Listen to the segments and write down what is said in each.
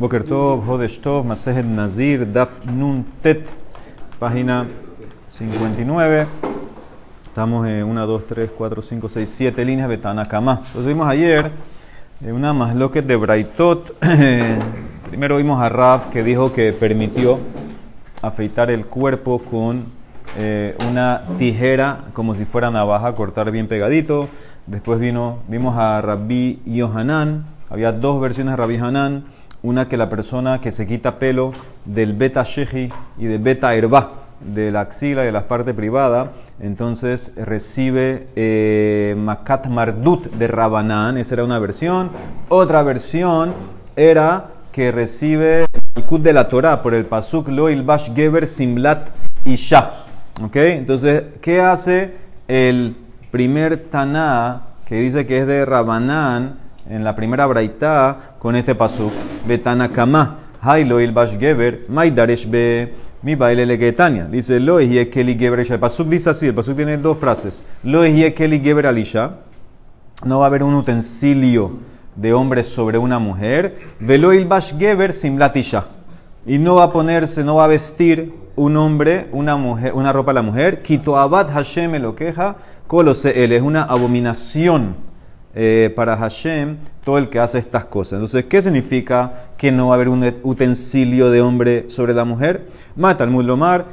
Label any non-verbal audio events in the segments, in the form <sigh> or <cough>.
Boker Tov, Hodesh Tov, Masejet Nazir, Daf Nun Tet, página 59. Estamos en 1, 2, 3, 4, 5, 6, 7 líneas de Tanakama. Entonces vimos ayer una masloquet de Braitot. <clears throat> Primero vimos a Rav que dijo que permitió afeitar el cuerpo con eh, una tijera como si fuera navaja, cortar bien pegadito. Después vino, vimos a Rabbi Yohanan. Había dos versiones de Rabbi Hanan una que la persona que se quita pelo del beta shehi y del beta herba, de la axila y de la parte privada, entonces recibe eh, makat mardut de Rabanán, esa era una versión. Otra versión era que recibe el de la Torah por el pasuk lo ilbash geber simlat isha. ¿Ok? Entonces, ¿qué hace el primer Taná que dice que es de Rabanán? En la primera braita con este pasuk. Betanakama, Hailo il geber, maidaresh be mi baile legetania. Dice lo es keli geber El pasuk dice así, el pasuk tiene dos frases. Lo es keli geber alisha. No va a haber un utensilio de hombre sobre una mujer. Velo il geber simlatisha. Y no va a ponerse, no va a vestir un hombre, una ropa a la mujer. Kito abad Hashem lo queja. Colose él es una abominación eh, para Hashem todo el que hace estas cosas. Entonces, ¿qué significa que no va a haber un utensilio de hombre sobre la mujer? Mata al Mulomar,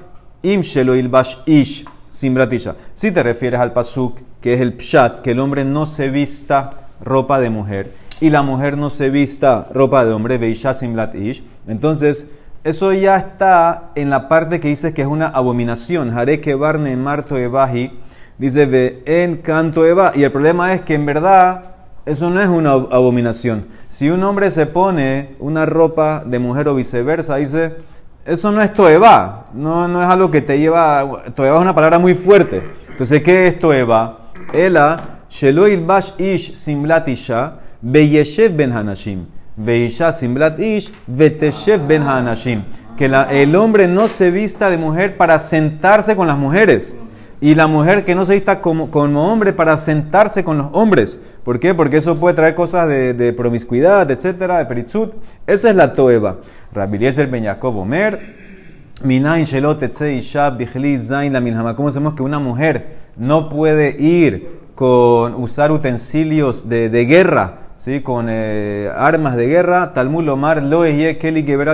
im shelo ilbash ish, simbratisha. Si te refieres al pasuk, que es el pshat, que el hombre no se vista ropa de mujer y la mujer no se vista ropa de hombre, beisha simrat ish, entonces eso ya está en la parte que dice que es una abominación. Haré que barne marto ebahi dice ve en canto Eva. Y el problema es que en verdad eso no es una abominación. Si un hombre se pone una ropa de mujer o viceversa, dice, eso no es toeva, no, no es algo que te lleva, toeva es una palabra muy fuerte. Entonces, ¿qué es toeva? Ela, sheloil bash ish simlat isha, beyeshev ben hanashim, veisha simlat ish, veteshev ben hanashim. Que el hombre no se vista de mujer para sentarse con las mujeres y la mujer que no se vista como, como, hombre para sentarse con los hombres. ¿Por qué? Porque eso puede traer cosas de, de promiscuidad, etcétera, de peritzut. Esa es la toeva. Rabbi Eliezer Ben Yaakov Omer, Minain Shelot Zain la. ¿Cómo sabemos que una mujer no puede ir con usar utensilios de, de guerra, ¿sí? con eh, armas de guerra? Talmud Omar Lo Keli Geber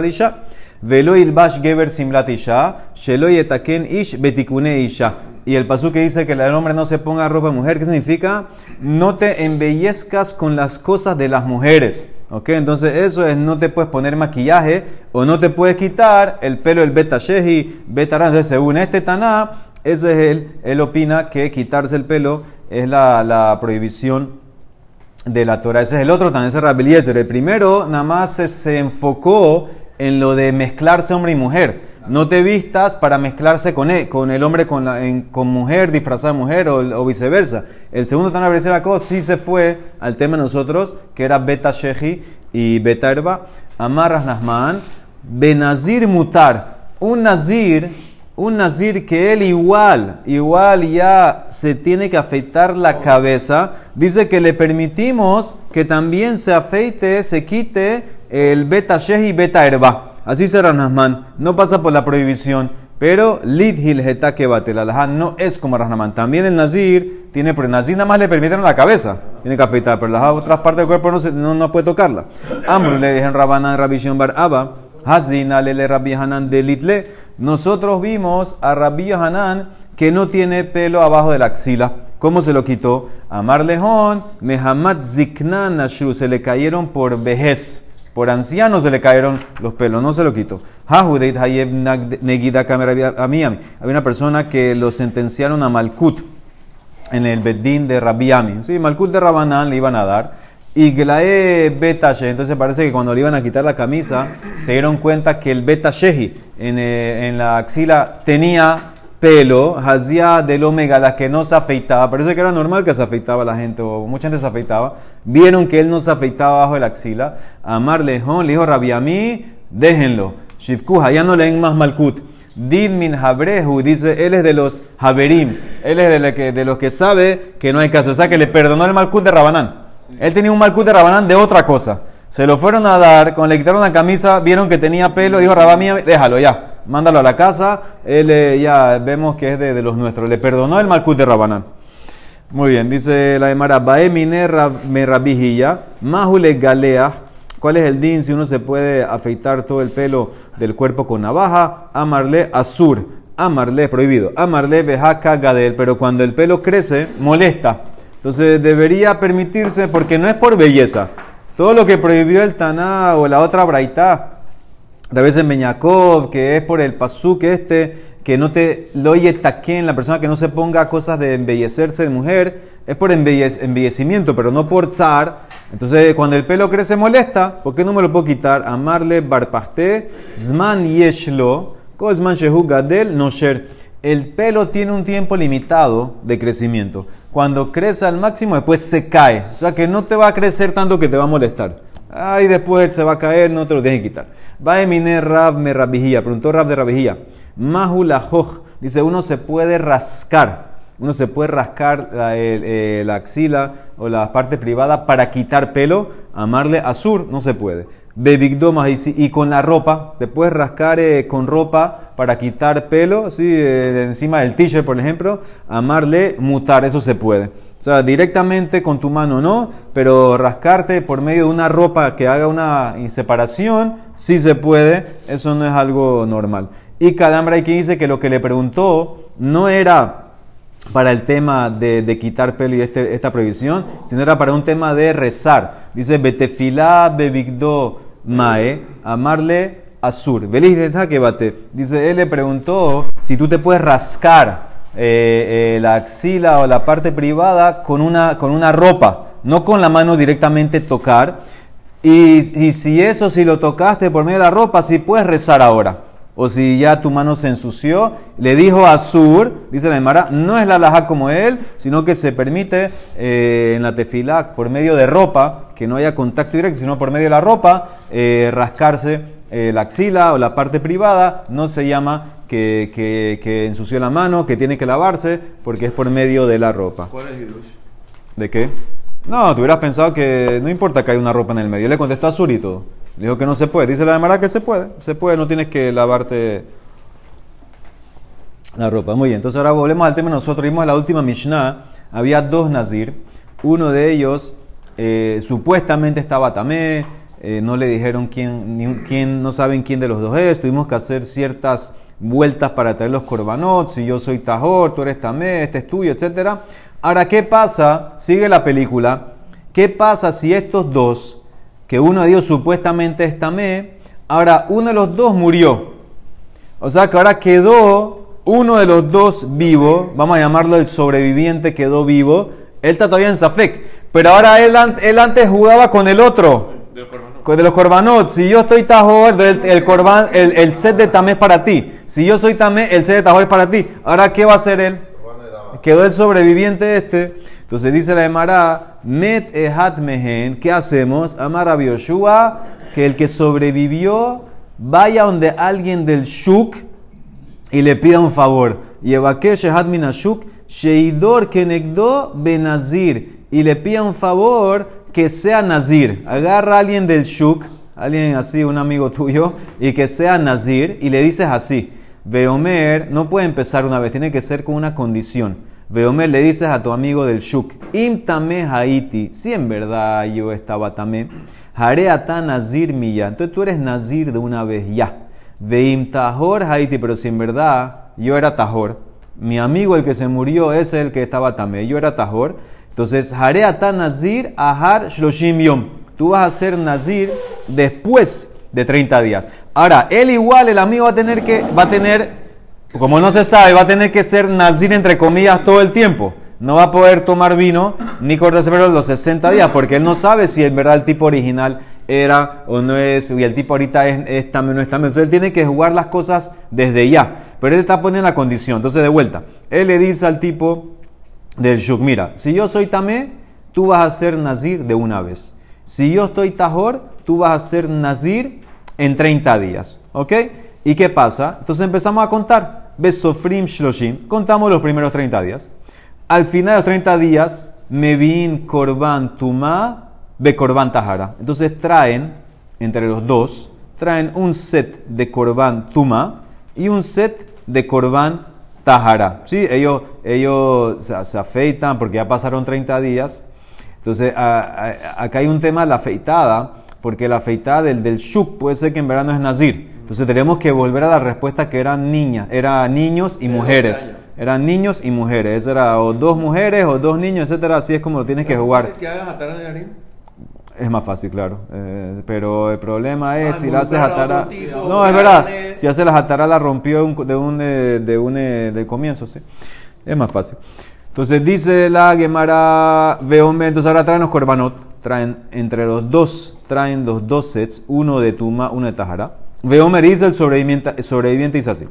Isha. Velo Ilbash Geber Simlat Isha. Shelo Yetaken Ish Betikune Isha. Y el pasú que dice que el hombre no se ponga ropa de mujer, ¿qué significa? No te embellezcas con las cosas de las mujeres. ¿Ok? Entonces eso es, no te puedes poner maquillaje o no te puedes quitar el pelo del beta shehi, beta Entonces según este Taná, ese es él, él opina que quitarse el pelo es la, prohibición de la Torah. Ese es el otro, también es el El primero nada más se enfocó en lo de mezclarse hombre y mujer no te vistas para mezclarse con, él, con el hombre con, la, con mujer, disfrazada de mujer o, viceversa. El segundo Tana cosa sí se fue al tema de nosotros, que era Beta Shehi y Beta Erba. Amarras Nasman, Benazir Mutar. Un Nazir, un Nazir que él igual, igual ya se tiene que afeitar la cabeza, dice que le permitimos que también se afeite, se quite el Beta Shehi y Beta Erba. Así será Rahman, no pasa por la prohibición, pero Lid Hil que bate, la no es como Rahman. También el Nazir tiene, pero el Nazir nada más le permiten la cabeza, tiene que afeitar, pero las otras partes del cuerpo no, no, puede tocarla. Amru le dijeron Rabanan Rabishon Bar Abba, Hazina le Rabbi Hanan de Litle. Nosotros vimos a Rabbi Hanan que no tiene pelo abajo de la axila. ¿Cómo se lo quitó? Amar Lejón, Mehamad Ziknan se le cayeron por vejez. Por anciano se le cayeron los pelos, no se lo quitó. Había una persona que lo sentenciaron a Malkut en el Bedín de Rabiami. Sí, Malkut de Rabanán le iban a dar. Y Glae Betashe, entonces parece que cuando le iban a quitar la camisa, se dieron cuenta que el Betashehi en, eh, en la axila tenía pelo, hacía del omega, la que no se afeitaba, parece que era normal que se afeitaba la gente, o mucha gente se afeitaba, vieron que él no se afeitaba bajo el axila, Amar Lejón le dijo Rabiamí, déjenlo, Shifkuja, ya no leen más Malkut. Din min Habrehu, dice, él es de los Haberim, él es de, que, de los que sabe que no hay caso, o sea que le perdonó el Malkut de Rabanán. Él tenía un Malkut de Rabanán de otra cosa. Se lo fueron a dar, cuando le quitaron la camisa, vieron que tenía pelo, dijo Rabamía, déjalo ya, mándalo a la casa, él eh, ya vemos que es de, los nuestros. Le perdonó el Malkut de Rabanán. Muy bien, dice la Emara, Baemine me rabijilla, Mahule galea. ¿Cuál es el din si uno se puede afeitar todo el pelo del cuerpo con navaja? Amarle azur, amarle prohibido, amarle bejaca gadel, pero cuando el pelo crece, molesta. Entonces debería permitirse, porque no es por belleza. Todo lo que prohibió el Taná o la otra Braitá, a veces Meñakov, que es por el pasuk este, que no te lo oye taquen, la persona que no se ponga cosas de embellecerse de mujer, es por embellecimiento, pero no por zar. Entonces, cuando el pelo crece molesta, ¿por qué no me lo puedo quitar? Amarle barpaste, zman yeshlo, kol zman shehu gadel nosher. El pelo tiene un tiempo limitado de crecimiento. Cuando crece al máximo, después se cae. O sea que no te va a crecer tanto que te va a molestar. Ay, después se va a caer, no te lo tienes que quitar. Va a Rab me rabijía. Preguntó Rab de rabijía. Mahulahoj. Dice, uno se puede rascar. Uno se puede rascar la, eh, la, axila o la parte privada para quitar pelo. Amarle azur, no se puede. Bebigdomas y, y con la ropa. Te puedes rascar eh, con ropa para quitar pelo, así eh, encima del t-shirt, por ejemplo. Amarle mutar, eso se puede. O sea, directamente con tu mano no, pero rascarte por medio de una ropa que haga una separación, sí se puede. Eso no es algo normal. Y Kadambra hay quien dice que lo que le preguntó no era para el tema de, quitar pelo y este, esta prohibición, sino era para un tema de rezar. Dice, betefilá bebigdo mae, amarle azur. Feliz de bate. Dice, él le preguntó si tú te puedes rascar eh, eh, la axila o la parte privada con una, con una ropa, no con la mano directamente tocar. Y, y si eso, si lo tocaste por medio de la ropa, si puedes rezar ahora o si ya tu mano se ensució, le dijo a Sur, dice la Emara, no es la laja como él, sino que se permite eh, en la tefilá, por medio de ropa, que no haya contacto directo, sino por medio de la ropa, rascarse la axila o la parte privada, no se llama que, que, ensució la mano, que tiene que lavarse, porque es por medio de la ropa. ¿Cuál es ¿De qué? No, tú hubieras pensado que no importa que haya una ropa en el medio. le contestó a Sur y todo. Dijo que no se puede. Dice la Gemara que se puede. Se puede, no tienes que lavarte la ropa. Muy bien, entonces ahora volvemos al tema. Nosotros vimos en la última Mishnah. Había dos Nazir. Uno de ellos eh, supuestamente estaba tamé. Eh, no le dijeron quién, quién, no saben quién de los dos es. Tuvimos que hacer ciertas vueltas para traer los corbanot. Si yo soy Tajor, tú eres tamé, este es tuyo, etc. Ahora, ¿qué pasa? Sigue la película. ¿Qué pasa si estos dos que uno de ellos supuestamente es Tamé, ahora uno de los dos murió. O sea que ahora quedó uno de los dos vivo, vamos a llamarlo el sobreviviente quedó vivo, él está todavía en Safek, pero ahora él, él antes jugaba con el otro. Con de los corbanot. Si yo estoy tajor, el, el, el, set de tamé es para ti. Si yo soy tamé, el set de tajor es para ti. Ahora, ¿qué va a hacer él? Quedó el sobreviviente este. Entonces dice la Emara, Met ehat mehen, ¿qué hacemos? Amar a que el que sobrevivió vaya donde alguien del Shuk y le pida un favor. Yevakesh ehat minashuk, sheidor kenegdo benazir. Y le pida un favor que sea nazir. Agarra a alguien del Shuk, alguien así, un amigo tuyo, y que sea nazir, y le dices así. Veomer no puede empezar una vez, tiene que ser con una condición. Veomer le dices a tu amigo del Shuk, Im tame haiti, si en verdad yo estaba tamé, haré ata nazir milla. Entonces tú eres nazir de una vez ya. Veim haiti, pero si en verdad yo era tahor, mi amigo el que se murió es el que estaba tamé, yo era tahor. Entonces, haré ata nazir ahar shloshim yom. Tú vas a ser nazir después de 30 días. Ahora, él igual, el amigo va a tener que, va a tener como no se sabe, va a tener que ser nazir entre comillas todo el tiempo. No va a poder tomar vino ni cortarse pelo los 60 días, porque él no sabe si en verdad el tipo original era o no es, y el tipo ahorita es, también o no es también. Entonces él tiene que jugar las cosas desde ya. Pero él está poniendo la condición. Entonces, de vuelta, él le dice al tipo del Shuk: Mira, si yo soy tamé, tú vas a ser nazir de una vez. Si yo estoy tajor, tú vas a ser nazir en 30 días. ¿Ok? ¿Y qué pasa? Entonces empezamos a contar. Besofrim Shloshim, contamos los primeros 30 días. Al final de los 30 días, Mevin Korban Tuma ve korban tahara. Entonces traen, entre los dos, traen un set de korban tuma y un set de korban tahara. ¿Sí? Ellos, ellos se, afeitan porque ya pasaron 30 días. Entonces, acá hay un tema, la afeitada, porque la afeitada del, del shuk puede ser que en verano es nazir. Entonces tenemos que volver a la respuesta que eran niñas, eran niños y mujeres. Eran niños y mujeres. Era o dos mujeres o dos niños, etcétera. Así es como lo tienes que jugar. que hagas es más fácil, claro. Eh, pero el problema es si la haces atara. No, es verdad. Si haces la atara la rompió de un, de un, de comienzo, sí. Es más fácil. Entonces dice la Gemara Veomer, entonces ahora traen los korbanot, traen entre los dos, traen los dos sets, uno de Tuma, uno de Tahara. Veomer dice el sobreviviente, sobreviviente dice así.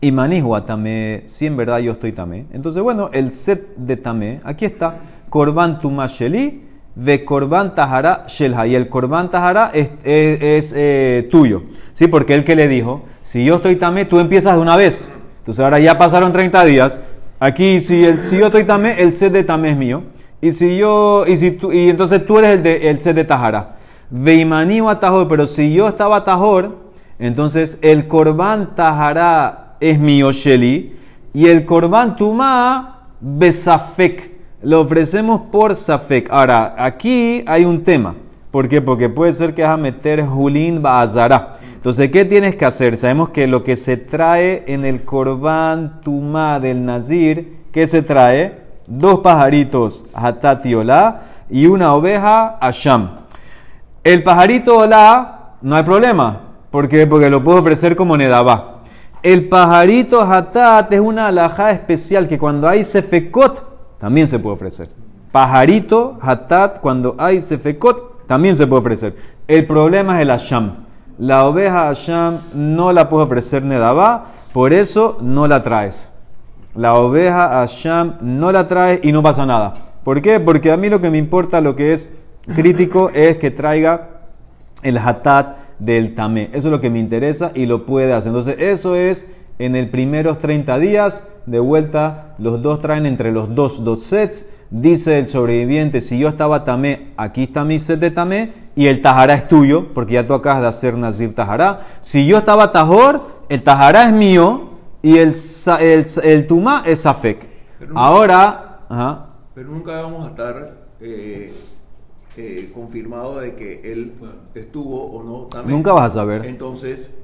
Y manijua tamé, si en verdad yo estoy tamé. Entonces, bueno, el set de tamé, aquí está, korban Tuma Sheli, ve korban tahara shelha. Y el korban tahara es, es, eh, tuyo. ¿Sí? Porque él que le dijo, si yo estoy tamé, tú empiezas de una vez. Entonces ahora ya pasaron 30 días. Aquí, si, el, si yo estoy tamé, el set de tamé es mío. Y si yo, y si tú, y entonces tú eres el, de, el set de tahara. Veimani o pero si yo estaba tajor, entonces el korban tahara es mío, Sheli. Y el korban tuma besafek lo ofrecemos por Safek. Ahora, aquí hay un tema. ¿Por qué? Porque puede ser que vas a meter Julín Baazara. Entonces, ¿qué tienes que hacer? Sabemos que lo que se trae en el Korban Tumá del Nazir, ¿qué se trae? Dos pajaritos, Hatati Olá, y una oveja, Asham. El pajarito Olá, no hay problema. ¿Por qué? Porque lo puedo ofrecer como Nedabá. El pajarito Hatat es una alhaja especial que cuando hay Sefekot, también se puede ofrecer. Pajarito, hatat, cuando hay sefekot, también se puede ofrecer. El problema es el asham. La oveja asham no la puede ofrecer nedabá, por eso no la traes. La oveja asham no la traes y no pasa nada. ¿Por qué? Porque a mí lo que me importa, lo que es crítico, <laughs> es que traiga el hatat del tamé. Eso es lo que me interesa y lo puede hacer. Entonces, eso es en el primeros 30 días. De vuelta, los dos traen entre los dos dos sets. Dice el sobreviviente, si yo estaba tamé, aquí está mi set de tamé y el tajará es tuyo, porque ya tú acabas de hacer nazir tajará. Si yo estaba tajor, el tajará es mío y el, el, el tumá es afek. Ahora... Ajá. Pero nunca vamos a estar... Eh, eh, confirmado de que él estuvo o no también. Nunca vas a saber. Entonces,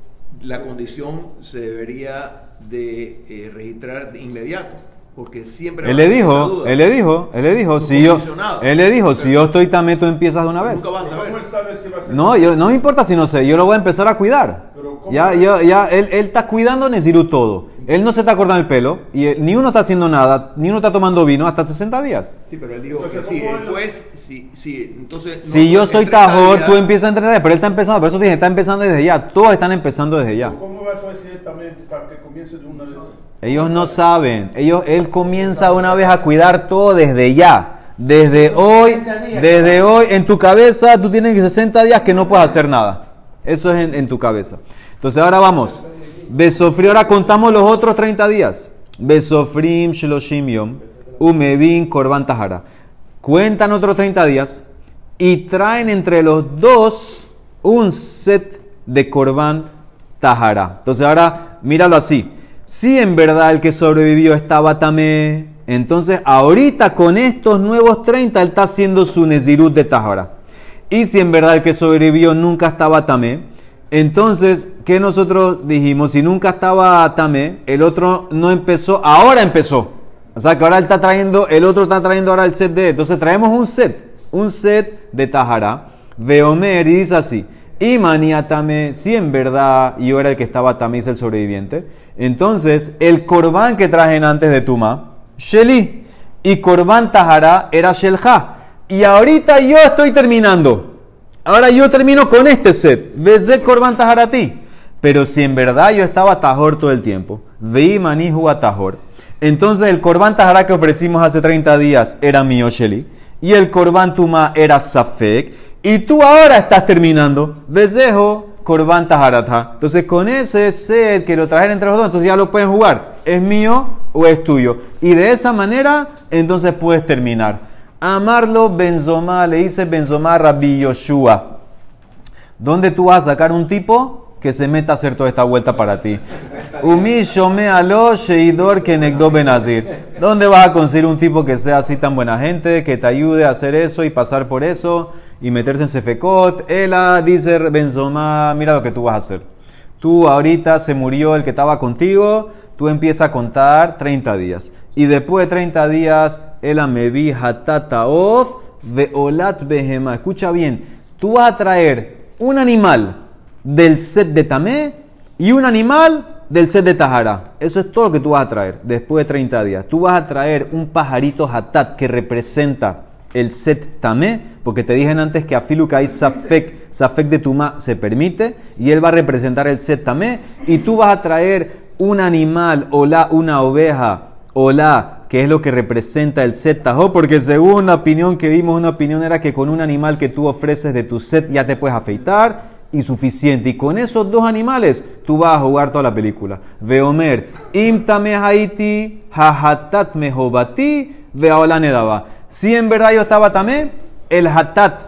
la condición se debería de eh, registrar de inmediato. Porque siempre él le dijo, él le dijo, él le dijo, si yo, él le dijo, si yo estoy también, tú empiezas de una vez. no, yo, no me importa si no sé, yo lo voy a empezar a cuidar. Ya, ya, ya, él, él está cuidando Nesiru todo. Él no se está cortando el pelo y ni uno está haciendo nada, ni uno está tomando vino hasta 60 días. Sí, pero él dijo que sí, después, sí, sí, entonces... Si yo soy tajor, tú empiezas a entrenar, pero él está empezando, por eso dije, está empezando desde ya, todos están empezando desde ya. ¿Cómo vas a decir también para que comience de una vez? Ellos no saben, ellos, él comienza una vez a cuidar todo desde ya. Desde hoy, desde hoy, en tu cabeza, tú tienes 60 días que no puedes hacer nada. Eso es en, en tu cabeza. Entonces ahora vamos. Besofri, ahora contamos los otros 30 días. Besofrim Sheloshim Yom, Umevin Korban Tahara. Cuentan otros 30 días y traen entre los dos un set de Korban Tahara. Entonces ahora míralo así. Si en verdad el que sobrevivió estaba tamé, entonces ahorita con estos nuevos 30 él está haciendo su Nezirut de Tahara. Y si en verdad el que sobrevivió nunca estaba tamé, entonces, ¿qué nosotros dijimos? Si nunca estaba Tamé, el otro no empezó, ahora empezó. O sea que ahora él está trayendo, el otro está trayendo ahora el set de. Entonces traemos un set, un set de Tahara. Veomer y dice así. Y Tamé, si en verdad yo era el que estaba Tamé, es el sobreviviente. Entonces, el corbán que trajen antes de Tuma, Sheli. Y corbán Tahara era Shelja. Y ahorita yo estoy terminando. Ahora yo termino con este set. Vezé Korban ti. Pero si en verdad yo estaba tajor todo el tiempo, veí manihu a tajor, entonces el Korban Tahara que ofrecimos hace 30 días era mío, Sheli, y el Korban Tuma era Safek, y tú ahora estás terminando, Vezejo Korban Taharata. Entonces con ese set que lo trajeron entre los dos, entonces ya lo pueden jugar. ¿Es mío o es tuyo? Y de esa manera, entonces puedes terminar. Amarlo Benzomá, le dice Benzomá a Rabbi Yoshua. ¿Dónde tú vas a sacar un tipo que se meta a hacer toda esta vuelta para ti? Sheidor Kenegdo Benazir. ¿Dónde vas a conseguir un tipo que sea así tan buena gente, que te ayude a hacer eso y pasar por eso y meterse en Sefekot? Ela dice Benzomá, mira lo que tú vas a hacer. Tú ahorita se murió el que estaba contigo, tú empiezas a contar 30 días. Y después de 30 días, el amevi hatataof veolat behema. Escucha bien, tú vas a traer un animal del set de tamé y un animal del set de Tahara. Eso es todo lo que tú vas a traer después de 30 días. Tú vas a traer un pajarito hatat que representa el set tamé, porque te dije antes que afilu que hay safek, safek de tuma se permite, y él va a representar el set tamé, y tú vas a traer un animal, o la, una oveja, o la, que es lo que representa el set tajo, porque según la opinión que vimos, una opinión era que con un animal que tú ofreces de tu set ya te puedes afeitar, y suficiente. Y con esos dos animales tú vas a jugar toda la película. Veomer, imtame haiti, hahatat mehobati, veaolanedaba. Si en verdad yo estaba tamé, el hatat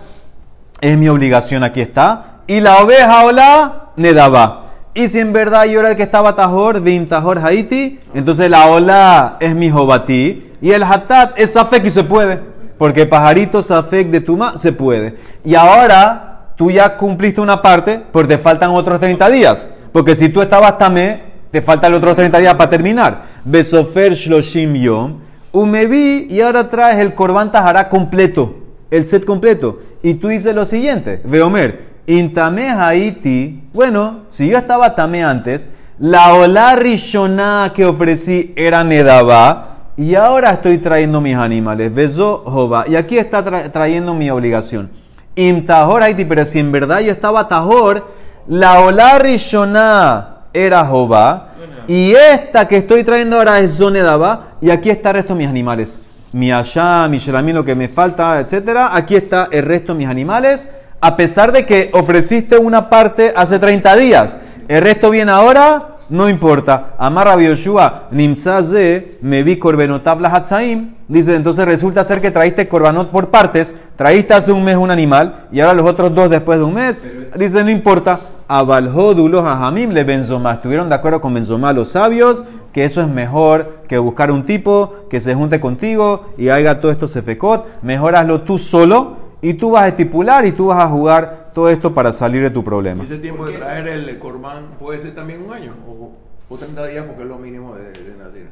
es mi obligación, aquí está. Y la oveja ola, nedaba. Y si en verdad yo era el que estaba tajor, vim tajor haiti, entonces la ola es mi jobati. Y el hatat es safek y se puede. Porque pajarito safek de tuma se puede. Y ahora tú ya cumpliste una parte, pero te faltan otros 30 días. Porque si tú estabas tamé, te faltan otros 30 días para terminar. Besofer shloshim yom, umevi, y ahora traes el korban tajará completo, el set completo. Y tú dices lo siguiente, Veomer, intame haiti, bueno, si yo estaba tamé antes, la ola rishona que ofrecí era nedaba, y ahora estoy trayendo mis animales, beso jova, y aquí está trayendo mi obligación. Im tahor haiti, pero si en verdad yo estaba tahor, la ola rishona era Jova, y esta que estoy trayendo ahora es Zonedaba, y aquí está el resto de mis animales. Mi allá, mi shelamín, lo que me falta, etcétera. Aquí está el resto de mis animales, a pesar de que ofreciste una parte hace 30 días. El resto viene ahora, no importa. Amarra Yoshua, Nimzaze, me vi Corbenotab Hatzaim. Dice, entonces resulta ser que traíste Corbanot por partes, traíste hace un mes un animal y ahora los otros dos después de un mes. Dice, no importa. Abalhodulos a Hamim le Benzomá. Estuvieron de acuerdo con Benzomá los sabios que eso es mejor que buscar un tipo que se junte contigo y haga todo esto sefecot. Mejor hazlo tú solo y tú vas a estipular y tú vas a jugar todo esto para salir de tu problema. ¿Ese tiempo de traer el corbán puede ser también un año o, o 30 días porque es lo mínimo de, de Nazir?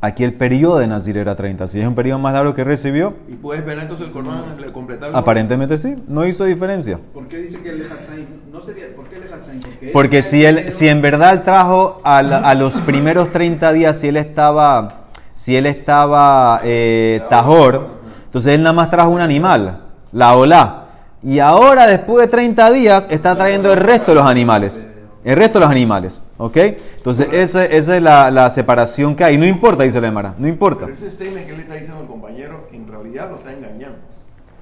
Aquí el periodo de Nazir era 30. Si es un periodo más largo que recibió. ¿Y puedes ver entonces el corbán completar el Aparentemente sí. No hizo diferencia. ¿Por qué dice que el Lehatzaim no sería? ¿Por qué el Lehatzaim? Porque, Porque si él, si en verdad él trajo a, la- a los <laughs> primeros 30 días, si él estaba, si él estaba eh, tajor, entonces él nada más trajo un animal, la ola. Y ahora, después de 30 días, está trayendo el resto de los animales. El resto de los animales. ¿Ok? Entonces, esa, esa es la, la separación que hay. No importa, dice la Emara. No importa. Pero ese statement que le está diciendo al compañero, en realidad lo está engañando.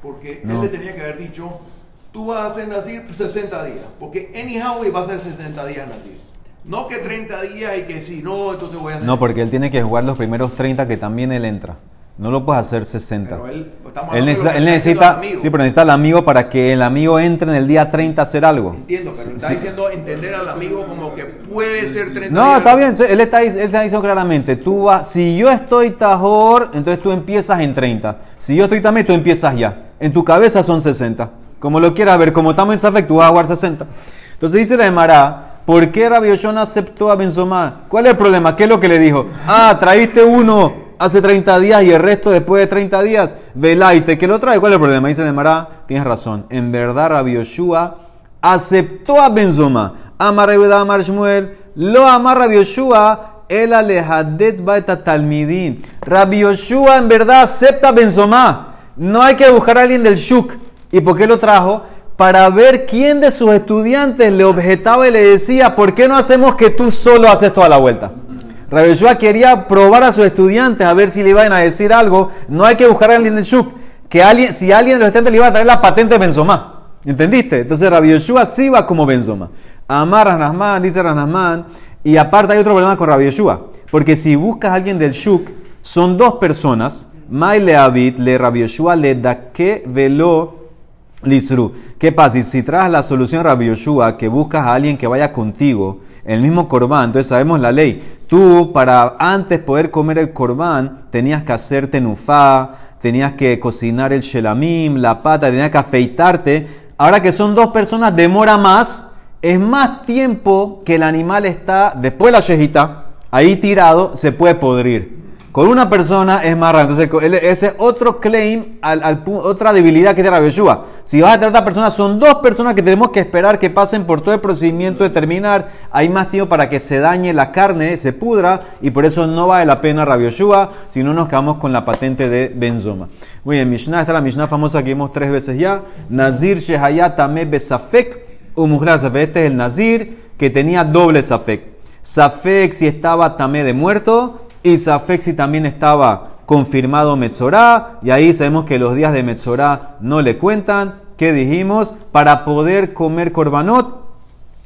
Porque No. él le tenía que haber dicho, tú vas a hacer Nazir 60 días. Porque anyhow va a ser 60 días Nazir. No que 30 días y que si no, entonces voy a hacer... No, porque él tiene que jugar los primeros 30 que también él entra. No lo puedes hacer 60. Pero él, estamos Él de necesita, él necesita, sí, pero necesita al amigo para que el amigo entre en el día 30 a hacer algo. Entiendo, pero está diciendo entender al amigo como que puede ser 30 No, días. está bien, él está, él está diciendo claramente, tú vas, si yo estoy tajor, entonces tú empiezas en 30. Si yo estoy también, tú empiezas ya. En tu cabeza son 60. Como lo quieras ver, como estamos en Safek, tú vas a jugar 60. Entonces dice la Emara, ¿por qué Rabbi Yoshona aceptó a Benzomá? ¿Cuál es el problema? ¿Qué es lo que le dijo? Ah, traíste uno hace 30 días y el resto después de 30 días, velaite, que lo trae. ¿Cuál es el problema? Dice la Emara, tienes razón. En verdad Rabbi Yoshua aceptó a Benzoma. Amar Amar Shmuel, lo amar Rabbi Yoshua, el alejadet baeta talmidin. Rabbi Yoshua en verdad acepta a Benzoma. No hay que buscar a alguien del Shuk. ¿Y por qué lo trajo? Para ver quién de sus estudiantes le objetaba y le decía, ¿por qué no hacemos que tú solo haces toda la vuelta? Rabbi Yoshua quería probar a sus estudiantes a ver si le iban a decir algo. No hay que buscar a alguien del Shuk. Que alguien, si alguien de los estudiantes le iba a traer la patente de Benzoma. ¿Entendiste? Entonces Rabbi Yoshua sí va como Benzoma. Amar Ranasman, dice Ranasman. Y aparte hay otro problema con Rabbi Yoshua. Porque si buscas a alguien del Shuk, son dos personas. Mai le habit le Rabbi Yoshua le da que velo lisru. ¿Qué pasa? Si traes la solución Rabbi Yoshua, que buscas a alguien que vaya contigo, el mismo corbán, entonces sabemos la ley. Tú, para antes poder comer el corbán, tenías que hacer tenufá, tenías que cocinar el shelamim, la pata, tenías que afeitarte. Ahora que son dos personas, demora más. Es más tiempo que el animal está, después de la shejita, ahí tirado, se puede podrir. Con una persona es raro. Entonces, ese es otro claim, otra debilidad que tiene la Yeshua. Si vas a tratar personas, son dos personas que tenemos que esperar que pasen por todo el procedimiento de terminar. Hay más tiempo para que se dañe la carne, se pudra, y por eso no vale la pena Rabbi Yoshua, si no nos quedamos con la patente de Benzoma. Muy bien, Mishnah, esta es la Mishnah famosa que vimos tres veces ya. Nazir Shehayat Ame Besafek Umuhra Safek. Este es el Nazir que tenía doble Safek. Safek si estaba Tamé de muerto y Safek si también estaba confirmado Metzorá. Y ahí sabemos que los días de Metzorá no le cuentan. ¿Qué dijimos? Para poder comer korbanot,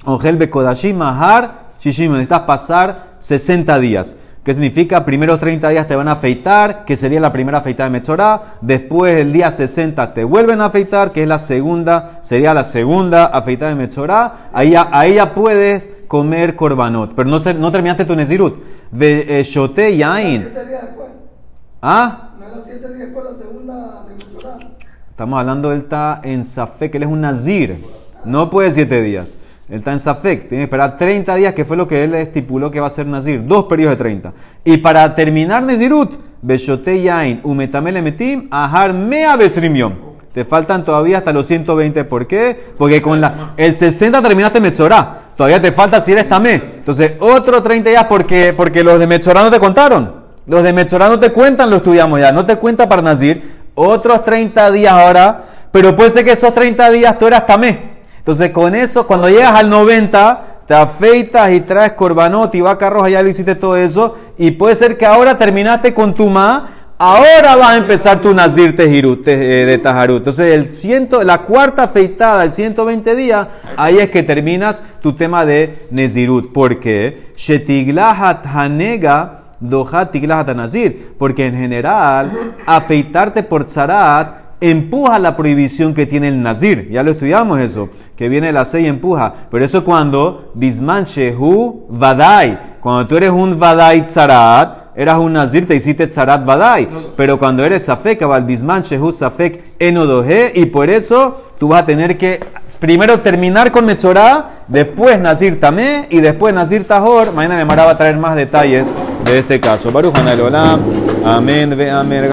Ongel Bekodashim Mahar Shishim, necesitas pasar 60 días. ¿Qué significa? Primeros 30 días te van a afeitar, que sería la primera afeitada de Metzorá. Después, el día 60, te vuelven a afeitar, que es la segunda, sería la segunda afeitada de Metzorá. Ahí ahí ya puedes comer korbanot. Pero no, no terminaste tu Nezirut. Ve- eh, Shote Yain. ¿Ah? No era siete días después la segunda de. Estamos hablando, él está en Safek, él es un Nazir. No puede siete días. Él está en Safek, tiene que esperar 30 días, que fue lo que él estipuló que va a ser Nazir. Dos periodos de 30. Y para terminar Nezirut, Beshote Yain, Umetamel Emetim, Ahar Mea Besrim. Te faltan todavía hasta los 120. ¿Por qué? Porque con la, el 60 terminaste Metzorá. Todavía te falta si eres Tamé. Entonces, otro 30 días porque, porque los de Metzorá no te contaron. Los de Metzorá no te cuentan, lo estudiamos ya. No te cuenta para Nazir. Otros 30 días ahora. Pero puede ser que esos 30 días tú eras Tamé. Entonces, con eso, cuando llegas al 90, te afeitas y traes corbanot y vaca roja, ya lo hiciste todo eso. Y puede ser que ahora terminaste con tu ma. Ahora vas a empezar tu Nazir Tejirut, te- eh, de Tajarut. Entonces, el ciento, la cuarta afeitada, el 120 días, ahí es que terminas tu tema de Nezirut. ¿Por qué? Shetiglahat Hanega Dohat Tiglahat Nazir. Porque en general, afeitarte por Tzarat empuja la prohibición que tiene el Nazir. Ya lo estudiamos eso, que viene la 6 empuja. Pero eso cuando Bisman Shehu Vadai. Cuando tú eres un Vadai Tzarat, eras un Nazir, te hiciste Tzarat Vadai. Pero cuando eres Safek, Abal Bisman Shehu Safek Enodohe, y por eso tú vas a tener que primero terminar con Metzorah, después Nazir Tamé y después Nazir Tahor. Mañana Nemara va a traer más detalles de este caso. Baruch Olam. Amén, ve amén.